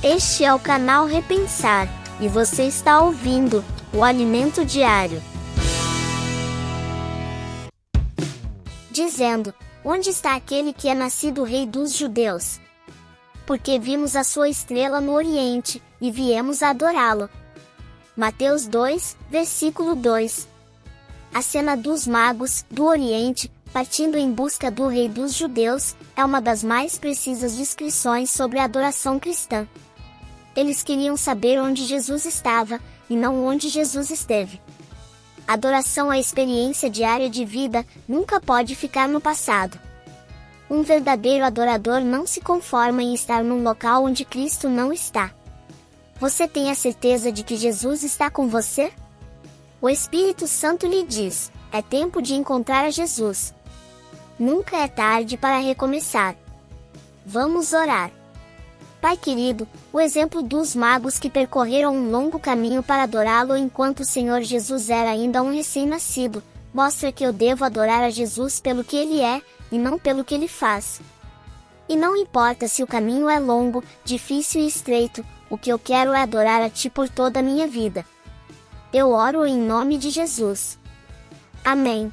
Este é o canal Repensar e você está ouvindo o Alimento Diário. Dizendo: Onde está aquele que é nascido Rei dos Judeus? Porque vimos a sua estrela no Oriente e viemos adorá-lo. Mateus 2, versículo 2. A cena dos magos do Oriente, partindo em busca do Rei dos Judeus, é uma das mais precisas descrições sobre a adoração cristã. Eles queriam saber onde Jesus estava, e não onde Jesus esteve. Adoração à experiência diária de vida nunca pode ficar no passado. Um verdadeiro adorador não se conforma em estar num local onde Cristo não está. Você tem a certeza de que Jesus está com você? O Espírito Santo lhe diz: é tempo de encontrar a Jesus. Nunca é tarde para recomeçar. Vamos orar. Pai querido, o exemplo dos magos que percorreram um longo caminho para adorá-lo enquanto o Senhor Jesus era ainda um recém-nascido, mostra que eu devo adorar a Jesus pelo que ele é, e não pelo que ele faz. E não importa se o caminho é longo, difícil e estreito, o que eu quero é adorar a Ti por toda a minha vida. Eu oro em nome de Jesus. Amém.